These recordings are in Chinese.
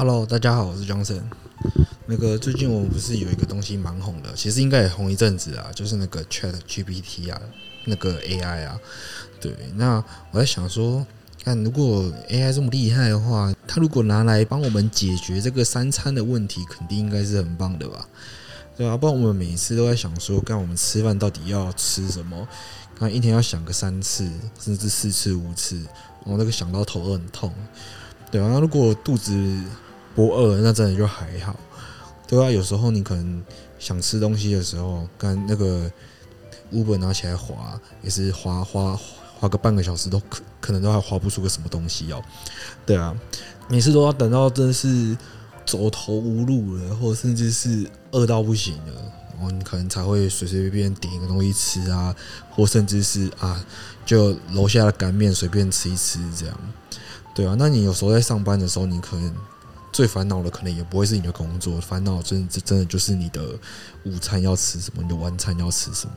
Hello，大家好，我是 Johnson。那个最近我们不是有一个东西蛮红的，其实应该也红一阵子啊，就是那个 Chat GPT 啊，那个 AI 啊。对，那我在想说，看如果 AI 这么厉害的话，它如果拿来帮我们解决这个三餐的问题，肯定应该是很棒的吧？对啊，不然我们每一次都在想说，看我们吃饭到底要吃什么，看一天要想个三次，甚至四次、五次，我那个想到头都很痛。对啊，那如果肚子不饿，那真的就还好。对啊，有时候你可能想吃东西的时候，跟那个 Uber 拿起来划，也是划划划个半个小时，都可可能都还划不出个什么东西哦。对啊，每次都要等到真的是走投无路了，或甚至是饿到不行了，然后你可能才会随随便便点一个东西吃啊，或甚至是啊，就楼下的干面随便吃一吃这样。对啊，那你有时候在上班的时候，你可能。最烦恼的可能也不会是你的工作，烦恼真这真的就是你的午餐要吃什么，你的晚餐要吃什么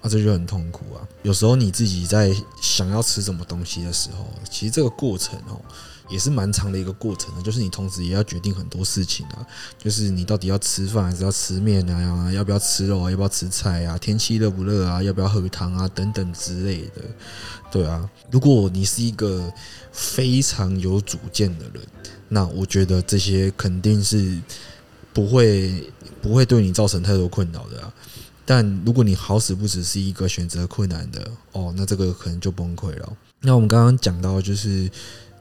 啊，这就很痛苦啊。有时候你自己在想要吃什么东西的时候，其实这个过程哦。也是蛮长的一个过程的，就是你同时也要决定很多事情啊，就是你到底要吃饭还是要吃面啊，要不要吃肉啊，要不要吃菜啊，天气热不热啊，要不要喝汤啊，等等之类的，对啊。如果你是一个非常有主见的人，那我觉得这些肯定是不会不会对你造成太多困扰的。但如果你好死不死是一个选择困难的哦，那这个可能就崩溃了。那我们刚刚讲到就是。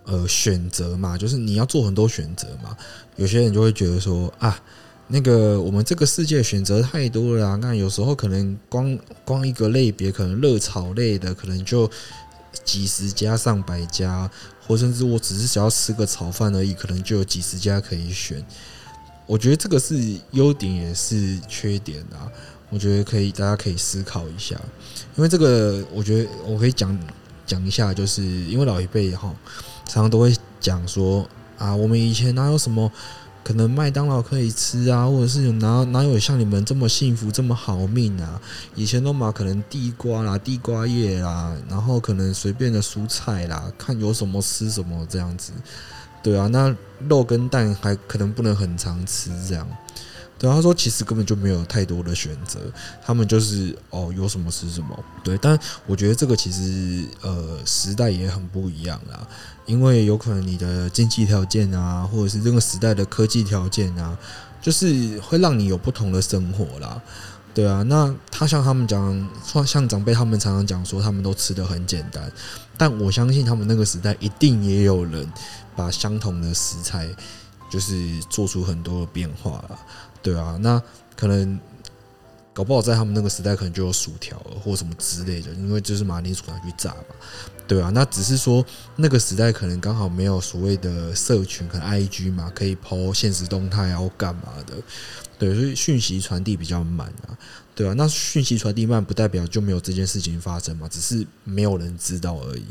呃，选择嘛，就是你要做很多选择嘛。有些人就会觉得说啊，那个我们这个世界选择太多了啊。那有时候可能光光一个类别，可能热炒类的，可能就几十家、上百家，或甚至我只是想要吃个炒饭而已，可能就有几十家可以选。我觉得这个是优点也是缺点啊。我觉得可以，大家可以思考一下，因为这个我觉得我可以讲讲一下，就是因为老一辈哈。常常都会讲说啊，我们以前哪有什么可能麦当劳可以吃啊，或者是有哪哪有像你们这么幸福这么好命啊？以前都嘛可能地瓜啦、地瓜叶啦，然后可能随便的蔬菜啦，看有什么吃什么这样子。对啊，那肉跟蛋还可能不能很常吃这样。对，他说其实根本就没有太多的选择，他们就是哦有什么吃什么。对，但我觉得这个其实呃时代也很不一样啦，因为有可能你的经济条件啊，或者是这个时代的科技条件啊，就是会让你有不同的生活啦。对啊，那他像他们讲，像长辈他们常常讲说，他们都吃得很简单，但我相信他们那个时代一定也有人把相同的食材，就是做出很多的变化啦。对啊，那可能搞不好在他们那个时代，可能就有薯条或什么之类的，因为就是马铃薯拿去炸嘛。对啊，那只是说那个时代可能刚好没有所谓的社群，可能 IG 嘛，可以 po 限时动态啊或干嘛的。对，所以讯息传递比较慢啊。对啊，那讯息传递慢不代表就没有这件事情发生嘛，只是没有人知道而已。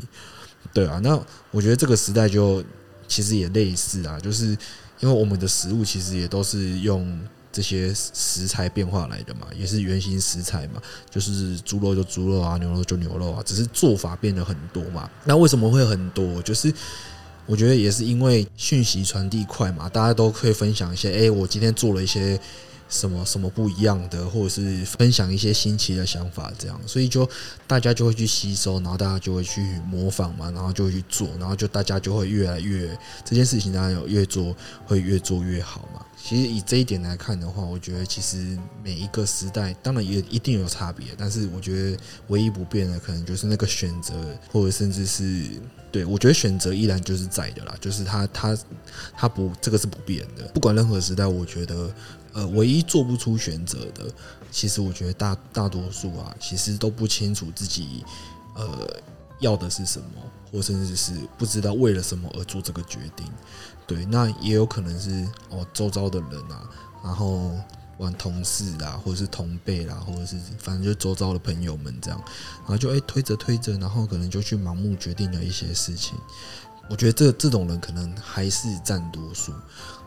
对啊，那我觉得这个时代就其实也类似啊，就是因为我们的食物其实也都是用。这些食材变化来的嘛，也是原型食材嘛，就是猪肉就猪肉啊，牛肉就牛肉啊，只是做法变得很多嘛。那为什么会很多？就是我觉得也是因为讯息传递快嘛，大家都可以分享一些，哎，我今天做了一些。什么什么不一样的，或者是分享一些新奇的想法，这样，所以就大家就会去吸收，然后大家就会去模仿嘛，然后就会去做，然后就大家就会越来越这件事情，当然有越做会越做越好嘛。其实以这一点来看的话，我觉得其实每一个时代当然也一定有差别，但是我觉得唯一不变的可能就是那个选择，或者甚至是对我觉得选择依然就是在的啦，就是他他他不这个是不变的，不管任何时代，我觉得。呃，唯一做不出选择的，其实我觉得大大多数啊，其实都不清楚自己呃要的是什么，或甚至是不知道为了什么而做这个决定。对，那也有可能是哦，周遭的人啊，然后玩同事啦，或者是同辈啦，或者是反正就周遭的朋友们这样，然后就哎推着推着，然后可能就去盲目决定了一些事情。我觉得这这种人可能还是占多数。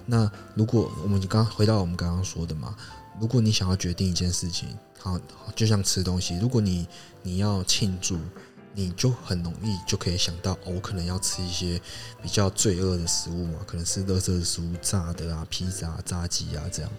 那如果我们刚回到我们刚刚说的嘛，如果你想要决定一件事情，好，就像吃东西，如果你你要庆祝，你就很容易就可以想到，我可能要吃一些比较罪恶的食物嘛，可能是垃圾的食物、炸的啊、披萨、炸鸡啊这样。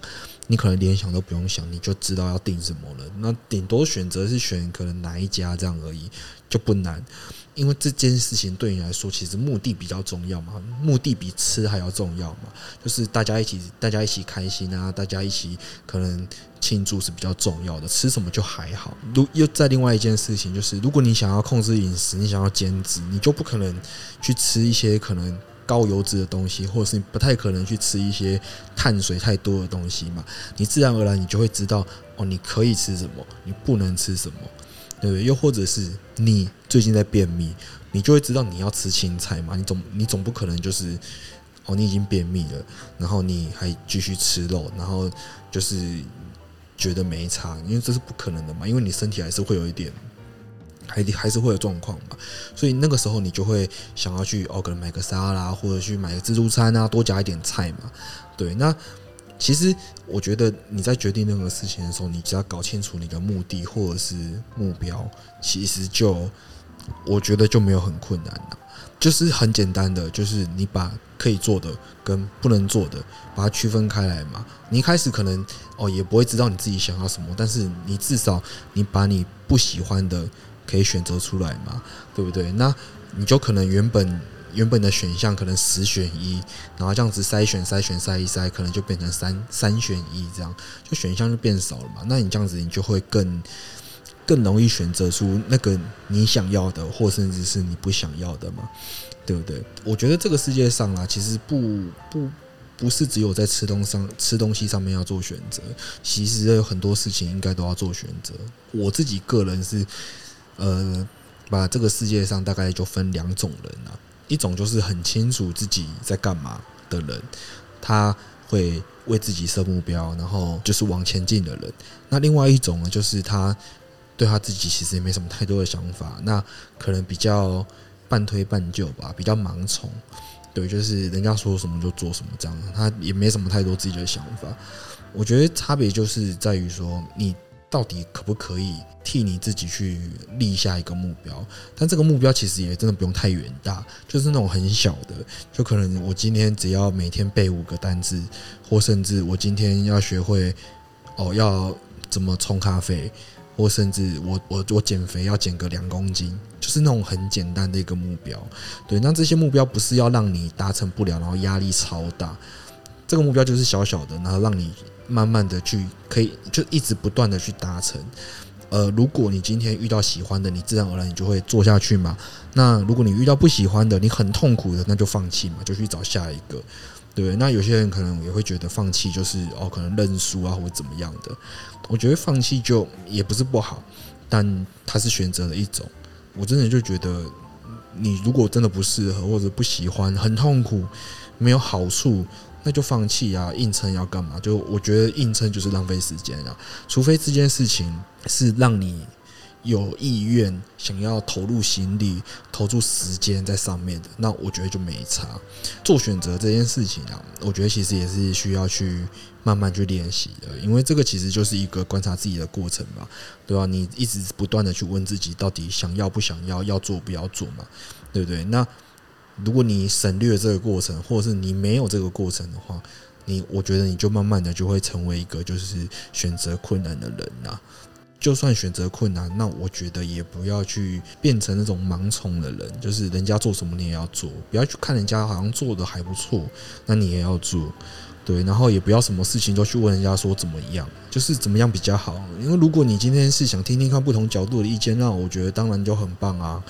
你可能连想都不用想，你就知道要订什么了。那顶多选择是选可能哪一家这样而已，就不难。因为这件事情对你来说，其实目的比较重要嘛，目的比吃还要重要嘛。就是大家一起，大家一起开心啊，大家一起可能庆祝是比较重要的。吃什么就还好。如又在另外一件事情，就是如果你想要控制饮食，你想要减脂，你就不可能去吃一些可能高油脂的东西，或者是你不太可能去吃一些碳水太多的东西嘛。你自然而然你就会知道哦，你可以吃什么，你不能吃什么。对不对？又或者是你最近在便秘，你就会知道你要吃青菜嘛。你总你总不可能就是哦，你已经便秘了，然后你还继续吃肉，然后就是觉得没差，因为这是不可能的嘛。因为你身体还是会有一点，还还是会有状况嘛。所以那个时候你就会想要去哦，可能买个沙拉，或者去买个自助餐啊，多加一点菜嘛。对，那。其实，我觉得你在决定任何事情的时候，你只要搞清楚你的目的或者是目标，其实就我觉得就没有很困难了，就是很简单的，就是你把可以做的跟不能做的把它区分开来嘛。你一开始可能哦也不会知道你自己想要什么，但是你至少你把你不喜欢的可以选择出来嘛，对不对？那你就可能原本。原本的选项可能十选一，然后这样子筛选筛选筛一筛，可能就变成三三选一，这样就选项就变少了嘛。那你这样子，你就会更更容易选择出那个你想要的，或甚至是你不想要的嘛，对不对？我觉得这个世界上啊，其实不不不是只有在吃东上吃东西上面要做选择，其实有很多事情应该都要做选择。我自己个人是呃，把这个世界上大概就分两种人啊。一种就是很清楚自己在干嘛的人，他会为自己设目标，然后就是往前进的人。那另外一种呢，就是他对他自己其实也没什么太多的想法，那可能比较半推半就吧，比较盲从。对，就是人家说什么就做什么这样，他也没什么太多自己的想法。我觉得差别就是在于说你。到底可不可以替你自己去立下一个目标？但这个目标其实也真的不用太远大，就是那种很小的，就可能我今天只要每天背五个单字，或甚至我今天要学会哦要怎么冲咖啡，或甚至我我我减肥要减个两公斤，就是那种很简单的一个目标。对，那这些目标不是要让你达成不了，然后压力超大。这个目标就是小小的，然后让你。慢慢的去，可以就一直不断的去达成。呃，如果你今天遇到喜欢的，你自然而然你就会做下去嘛。那如果你遇到不喜欢的，你很痛苦的，那就放弃嘛，就去找下一个，对？那有些人可能也会觉得放弃就是哦，可能认输啊，或者怎么样的。我觉得放弃就也不是不好，但它是选择的一种。我真的就觉得，你如果真的不适合或者不喜欢，很痛苦，没有好处。那就放弃啊！硬撑要干嘛？就我觉得硬撑就是浪费时间啊！除非这件事情是让你有意愿想要投入心力、投入时间在上面的，那我觉得就没差。做选择这件事情啊，我觉得其实也是需要去慢慢去练习的，因为这个其实就是一个观察自己的过程嘛，对吧？你一直不断的去问自己，到底想要不想要，要做不要做嘛，对不对？那。如果你省略这个过程，或者是你没有这个过程的话，你我觉得你就慢慢的就会成为一个就是选择困难的人呐。就算选择困难，那我觉得也不要去变成那种盲从的人，就是人家做什么你也要做，不要去看人家好像做的还不错，那你也要做，对。然后也不要什么事情都去问人家说怎么样，就是怎么样比较好。因为如果你今天是想听听看不同角度的意见，那我觉得当然就很棒啊，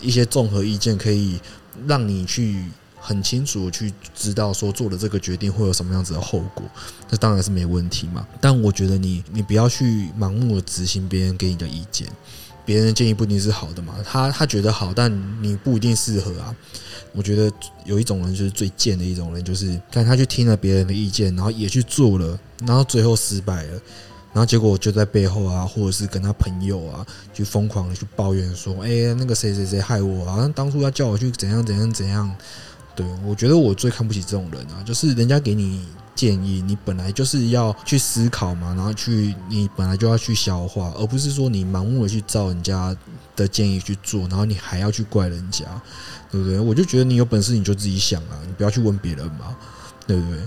一些综合意见可以。让你去很清楚去知道说做的这个决定会有什么样子的后果，那当然是没问题嘛。但我觉得你你不要去盲目的执行别人给你的意见，别人的建议不一定是好的嘛。他他觉得好，但你不一定适合啊。我觉得有一种人就是最贱的一种人，就是看他去听了别人的意见，然后也去做了，然后最后失败了。然后结果就在背后啊，或者是跟他朋友啊，就疯狂的去抱怨说：“哎，那个谁谁谁害我啊！当初要叫我去怎样怎样怎样。”对，我觉得我最看不起这种人啊，就是人家给你建议，你本来就是要去思考嘛，然后去你本来就要去消化，而不是说你盲目的去照人家的建议去做，然后你还要去怪人家，对不对？我就觉得你有本事你就自己想啊，你不要去问别人嘛，对不对？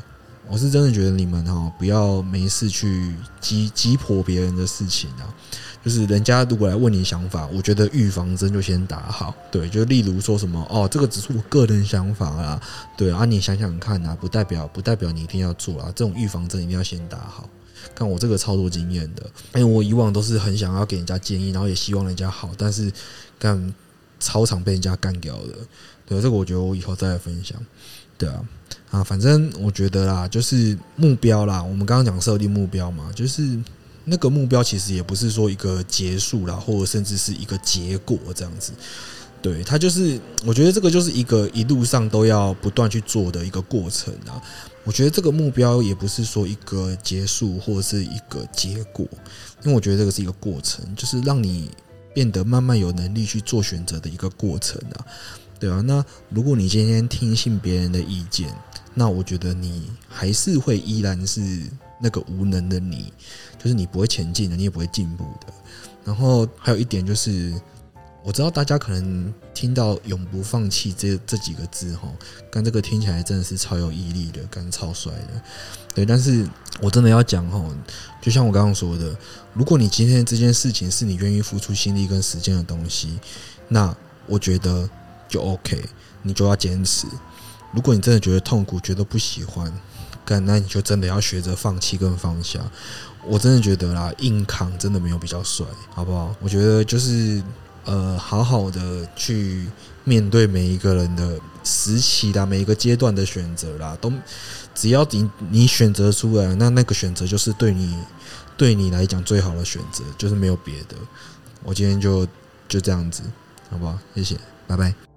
我是真的觉得你们哈不要没事去激激迫别人的事情啊，就是人家如果来问你想法，我觉得预防针就先打好。对，就例如说什么哦，这个只是我个人想法啊，对啊，你想想看啊，不代表不代表你一定要做啊，这种预防针一定要先打好。看我这个操作经验的，因为我以往都是很想要给人家建议，然后也希望人家好，但是干超常被人家干掉的。对，这个我觉得我以后再来分享。对啊。啊，反正我觉得啦，就是目标啦。我们刚刚讲设定目标嘛，就是那个目标其实也不是说一个结束啦，或者甚至是一个结果这样子。对，它就是，我觉得这个就是一个一路上都要不断去做的一个过程啊。我觉得这个目标也不是说一个结束或者是一个结果，因为我觉得这个是一个过程，就是让你变得慢慢有能力去做选择的一个过程啊。对啊，那如果你今天听信别人的意见，那我觉得你还是会依然是那个无能的你，就是你不会前进的，你也不会进步的。然后还有一点就是，我知道大家可能听到“永不放弃”这这几个字哈，跟这个听起来真的是超有毅力的，跟超帅的。对，但是我真的要讲哈，就像我刚刚说的，如果你今天这件事情是你愿意付出心力跟时间的东西，那我觉得就 OK，你就要坚持。如果你真的觉得痛苦，觉得不喜欢，干，那你就真的要学着放弃跟放下。我真的觉得啦，硬扛真的没有比较帅，好不好？我觉得就是呃，好好的去面对每一个人的时期啦，每一个阶段的选择啦，都只要你你选择出来，那那个选择就是对你对你来讲最好的选择，就是没有别的。我今天就就这样子，好不好？谢谢，拜拜。